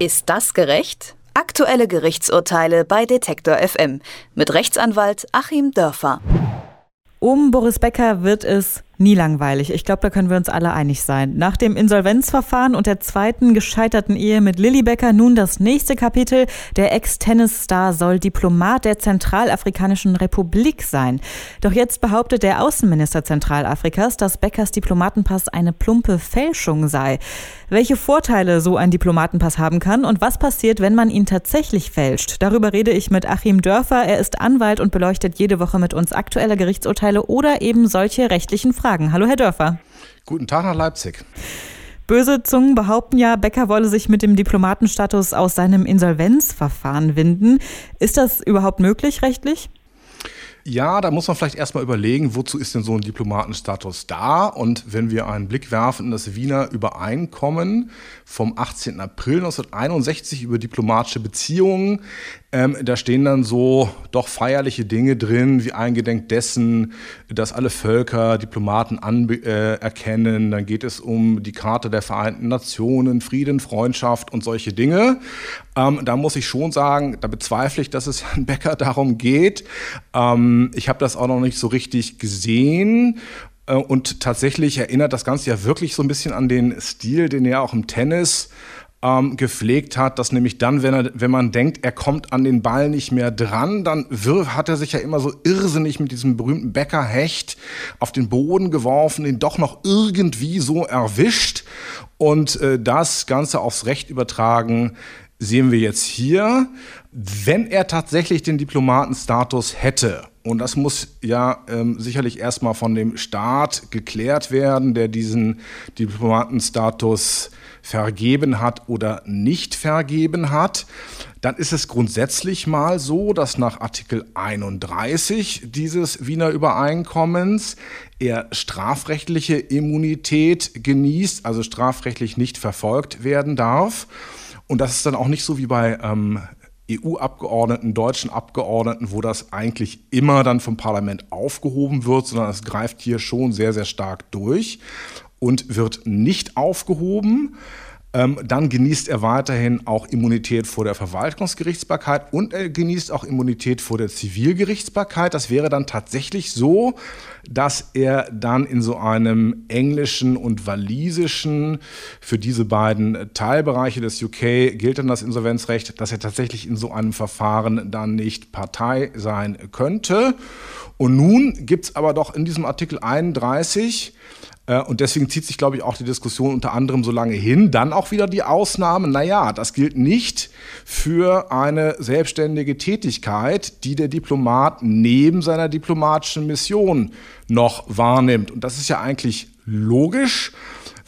Ist das gerecht? Aktuelle Gerichtsurteile bei Detektor FM mit Rechtsanwalt Achim Dörfer. Um Boris Becker wird es nie langweilig. Ich glaube, da können wir uns alle einig sein. Nach dem Insolvenzverfahren und der zweiten gescheiterten Ehe mit Lilly Becker nun das nächste Kapitel. Der Ex-Tennis-Star soll Diplomat der Zentralafrikanischen Republik sein. Doch jetzt behauptet der Außenminister Zentralafrikas, dass Beckers Diplomatenpass eine plumpe Fälschung sei. Welche Vorteile so ein Diplomatenpass haben kann und was passiert, wenn man ihn tatsächlich fälscht. Darüber rede ich mit Achim Dörfer. Er ist Anwalt und beleuchtet jede Woche mit uns aktuelle Gerichtsurteile oder eben solche rechtlichen Fragen. Fragen. Hallo, Herr Dörfer. Guten Tag nach Leipzig. Böse Zungen behaupten ja, Becker wolle sich mit dem Diplomatenstatus aus seinem Insolvenzverfahren winden. Ist das überhaupt möglich rechtlich? Ja, da muss man vielleicht erstmal überlegen, wozu ist denn so ein Diplomatenstatus da? Und wenn wir einen Blick werfen in das Wiener Übereinkommen vom 18. April 1961 über diplomatische Beziehungen, ähm, da stehen dann so doch feierliche Dinge drin, wie eingedenk dessen, dass alle Völker Diplomaten anerkennen. Äh, dann geht es um die Karte der Vereinten Nationen, Frieden, Freundschaft und solche Dinge. Ähm, da muss ich schon sagen, da bezweifle ich, dass es Herrn Becker darum geht. Ähm, ich habe das auch noch nicht so richtig gesehen. Äh, und tatsächlich erinnert das Ganze ja wirklich so ein bisschen an den Stil, den er auch im Tennis ähm, gepflegt hat, dass nämlich dann, wenn, er, wenn man denkt, er kommt an den Ball nicht mehr dran, dann wirf, hat er sich ja immer so irrsinnig mit diesem berühmten Bäckerhecht auf den Boden geworfen, den doch noch irgendwie so erwischt und äh, das Ganze aufs Recht übertragen sehen wir jetzt hier. Wenn er tatsächlich den Diplomatenstatus hätte, und das muss ja ähm, sicherlich erstmal von dem Staat geklärt werden, der diesen Diplomatenstatus vergeben hat oder nicht vergeben hat, dann ist es grundsätzlich mal so, dass nach Artikel 31 dieses Wiener Übereinkommens er strafrechtliche Immunität genießt, also strafrechtlich nicht verfolgt werden darf. Und das ist dann auch nicht so wie bei ähm, EU-Abgeordneten, deutschen Abgeordneten, wo das eigentlich immer dann vom Parlament aufgehoben wird, sondern es greift hier schon sehr, sehr stark durch und wird nicht aufgehoben. Ähm, dann genießt er weiterhin auch Immunität vor der Verwaltungsgerichtsbarkeit und er genießt auch Immunität vor der Zivilgerichtsbarkeit. Das wäre dann tatsächlich so, dass er dann in so einem englischen und walisischen, für diese beiden Teilbereiche des UK gilt dann das Insolvenzrecht, dass er tatsächlich in so einem Verfahren dann nicht Partei sein könnte. Und nun gibt es aber doch in diesem Artikel 31 äh, und deswegen zieht sich, glaube ich, auch die Diskussion unter anderem so lange hin. Dann auch wieder die Ausnahme, naja, das gilt nicht für eine selbstständige Tätigkeit, die der Diplomat neben seiner diplomatischen Mission noch wahrnimmt. Und das ist ja eigentlich logisch.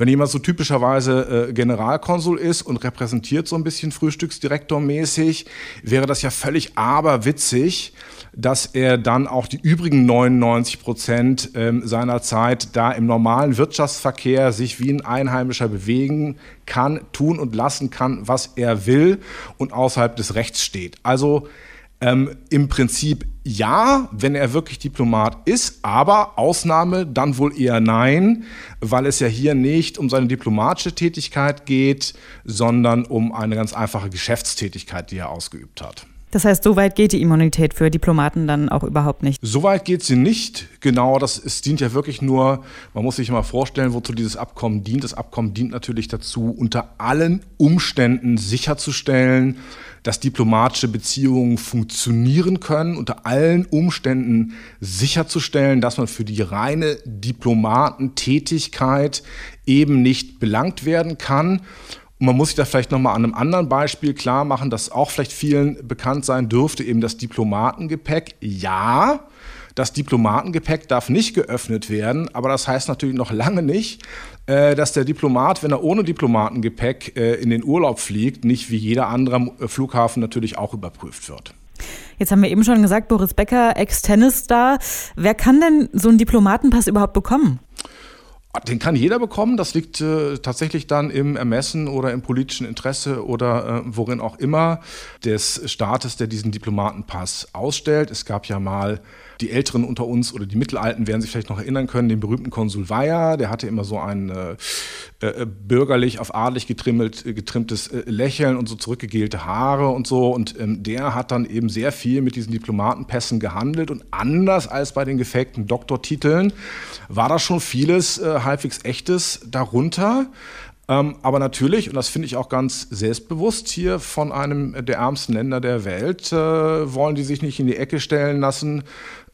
Wenn jemand so typischerweise äh, Generalkonsul ist und repräsentiert so ein bisschen Frühstücksdirektormäßig, wäre das ja völlig aberwitzig, dass er dann auch die übrigen 99 Prozent ähm, seiner Zeit da im normalen Wirtschaftsverkehr sich wie ein Einheimischer bewegen kann, tun und lassen kann, was er will und außerhalb des Rechts steht. Also ähm, Im Prinzip ja, wenn er wirklich Diplomat ist, aber Ausnahme dann wohl eher nein, weil es ja hier nicht um seine diplomatische Tätigkeit geht, sondern um eine ganz einfache Geschäftstätigkeit, die er ausgeübt hat. Das heißt, so weit geht die Immunität für Diplomaten dann auch überhaupt nicht. So weit geht sie nicht. Genau, das es dient ja wirklich nur, man muss sich mal vorstellen, wozu dieses Abkommen dient. Das Abkommen dient natürlich dazu, unter allen Umständen sicherzustellen, dass diplomatische Beziehungen funktionieren können, unter allen Umständen sicherzustellen, dass man für die reine Diplomatentätigkeit eben nicht belangt werden kann. Und man muss sich da vielleicht nochmal an einem anderen Beispiel klar machen, das auch vielleicht vielen bekannt sein dürfte, eben das Diplomatengepäck. Ja, das Diplomatengepäck darf nicht geöffnet werden, aber das heißt natürlich noch lange nicht, äh, dass der Diplomat, wenn er ohne Diplomatengepäck äh, in den Urlaub fliegt, nicht wie jeder andere Flughafen natürlich auch überprüft wird. Jetzt haben wir eben schon gesagt, Boris Becker, Ex-Tennis-Star. Wer kann denn so einen Diplomatenpass überhaupt bekommen? Den kann jeder bekommen. Das liegt äh, tatsächlich dann im Ermessen oder im politischen Interesse oder äh, worin auch immer des Staates, der diesen Diplomatenpass ausstellt. Es gab ja mal die Älteren unter uns oder die Mittelalten werden sich vielleicht noch erinnern können, den berühmten Konsul Weyer, der hatte immer so ein äh, äh, bürgerlich auf adelig getrimmelt, äh, getrimmtes äh, Lächeln und so zurückgegelte Haare und so. Und ähm, der hat dann eben sehr viel mit diesen Diplomatenpässen gehandelt. Und anders als bei den gefakten Doktortiteln war da schon vieles äh, halbwegs echtes darunter. Ähm, aber natürlich, und das finde ich auch ganz selbstbewusst hier von einem der ärmsten Länder der Welt, äh, wollen die sich nicht in die Ecke stellen lassen.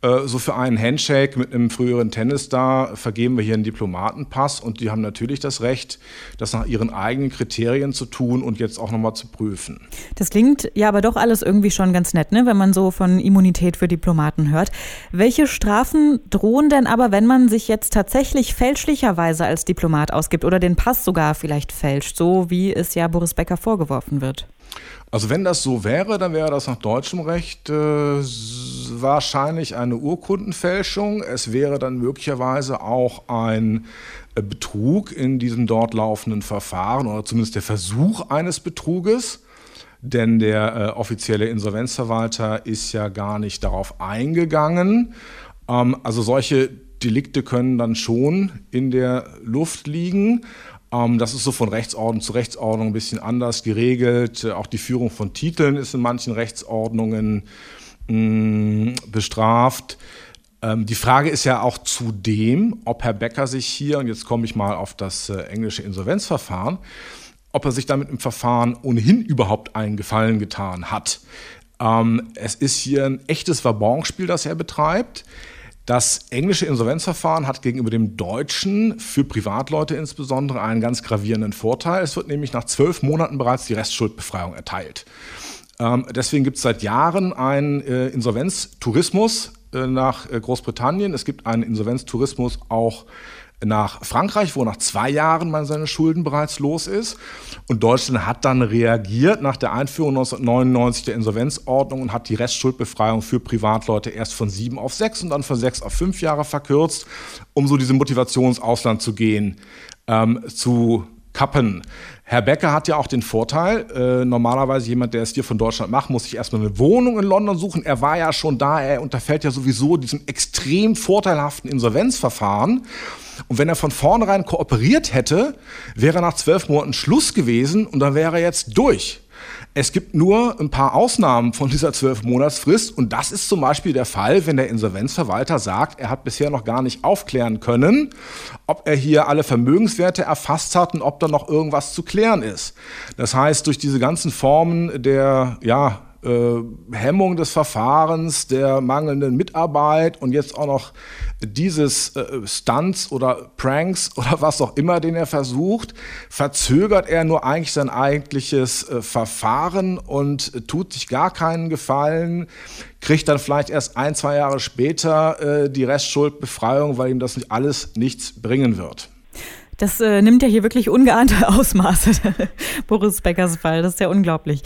Äh, so für einen Handshake mit einem früheren Tennisstar vergeben wir hier einen Diplomatenpass und die haben natürlich das Recht, das nach ihren eigenen Kriterien zu tun und jetzt auch nochmal zu prüfen. Das klingt ja aber doch alles irgendwie schon ganz nett, ne? wenn man so von Immunität für Diplomaten hört. Welche Strafen drohen denn aber, wenn man sich jetzt tatsächlich fälschlicherweise als Diplomat ausgibt oder den Pass sogar vielleicht fälscht, so wie es ja Boris Becker vorgeworfen wird? Also wenn das so wäre, dann wäre das nach deutschem Recht äh, wahrscheinlich eine Urkundenfälschung. Es wäre dann möglicherweise auch ein äh, Betrug in diesem dort laufenden Verfahren oder zumindest der Versuch eines Betruges. Denn der äh, offizielle Insolvenzverwalter ist ja gar nicht darauf eingegangen. Ähm, also solche Delikte können dann schon in der Luft liegen. Ähm, das ist so von Rechtsordnung zu Rechtsordnung ein bisschen anders geregelt. Äh, auch die Führung von Titeln ist in manchen Rechtsordnungen mm, bestraft. Ähm, die Frage ist ja auch zudem, ob Herr Becker sich hier, und jetzt komme ich mal auf das äh, englische Insolvenzverfahren, ob er sich damit im Verfahren ohnehin überhaupt einen Gefallen getan hat. Ähm, es ist hier ein echtes Wabonspiel, das er betreibt. Das englische Insolvenzverfahren hat gegenüber dem deutschen für Privatleute insbesondere einen ganz gravierenden Vorteil. Es wird nämlich nach zwölf Monaten bereits die Restschuldbefreiung erteilt. Ähm, deswegen gibt es seit Jahren einen äh, Insolvenztourismus äh, nach äh, Großbritannien. Es gibt einen Insolvenztourismus auch nach Frankreich, wo nach zwei Jahren man seine Schulden bereits los ist. Und Deutschland hat dann reagiert nach der Einführung 1999 der Insolvenzordnung und hat die Restschuldbefreiung für Privatleute erst von sieben auf sechs und dann von sechs auf fünf Jahre verkürzt, um so diese Motivation ins Ausland zu gehen, ähm, zu kappen. Herr Becker hat ja auch den Vorteil, äh, normalerweise jemand, der es hier von Deutschland macht, muss sich erstmal eine Wohnung in London suchen. Er war ja schon da, er unterfällt ja sowieso diesem extrem vorteilhaften Insolvenzverfahren. Und wenn er von vornherein kooperiert hätte, wäre nach zwölf Monaten Schluss gewesen und dann wäre er jetzt durch. Es gibt nur ein paar Ausnahmen von dieser zwölf Monatsfrist und das ist zum Beispiel der Fall, wenn der Insolvenzverwalter sagt, er hat bisher noch gar nicht aufklären können, ob er hier alle Vermögenswerte erfasst hat und ob da noch irgendwas zu klären ist. Das heißt, durch diese ganzen Formen der ja, Hemmung des Verfahrens, der mangelnden Mitarbeit und jetzt auch noch dieses äh, Stunts oder Pranks oder was auch immer, den er versucht, verzögert er nur eigentlich sein eigentliches äh, Verfahren und äh, tut sich gar keinen Gefallen, kriegt dann vielleicht erst ein, zwei Jahre später äh, die Restschuldbefreiung, weil ihm das nicht alles nichts bringen wird. Das äh, nimmt ja hier wirklich ungeahnte Ausmaße, Boris Beckers Fall. Das ist ja unglaublich.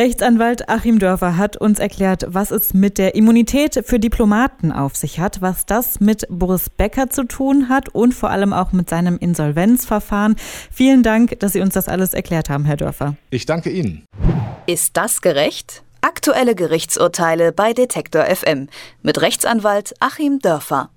Rechtsanwalt Achim Dörfer hat uns erklärt, was es mit der Immunität für Diplomaten auf sich hat, was das mit Boris Becker zu tun hat und vor allem auch mit seinem Insolvenzverfahren. Vielen Dank, dass Sie uns das alles erklärt haben, Herr Dörfer. Ich danke Ihnen. Ist das gerecht? Aktuelle Gerichtsurteile bei Detektor FM mit Rechtsanwalt Achim Dörfer.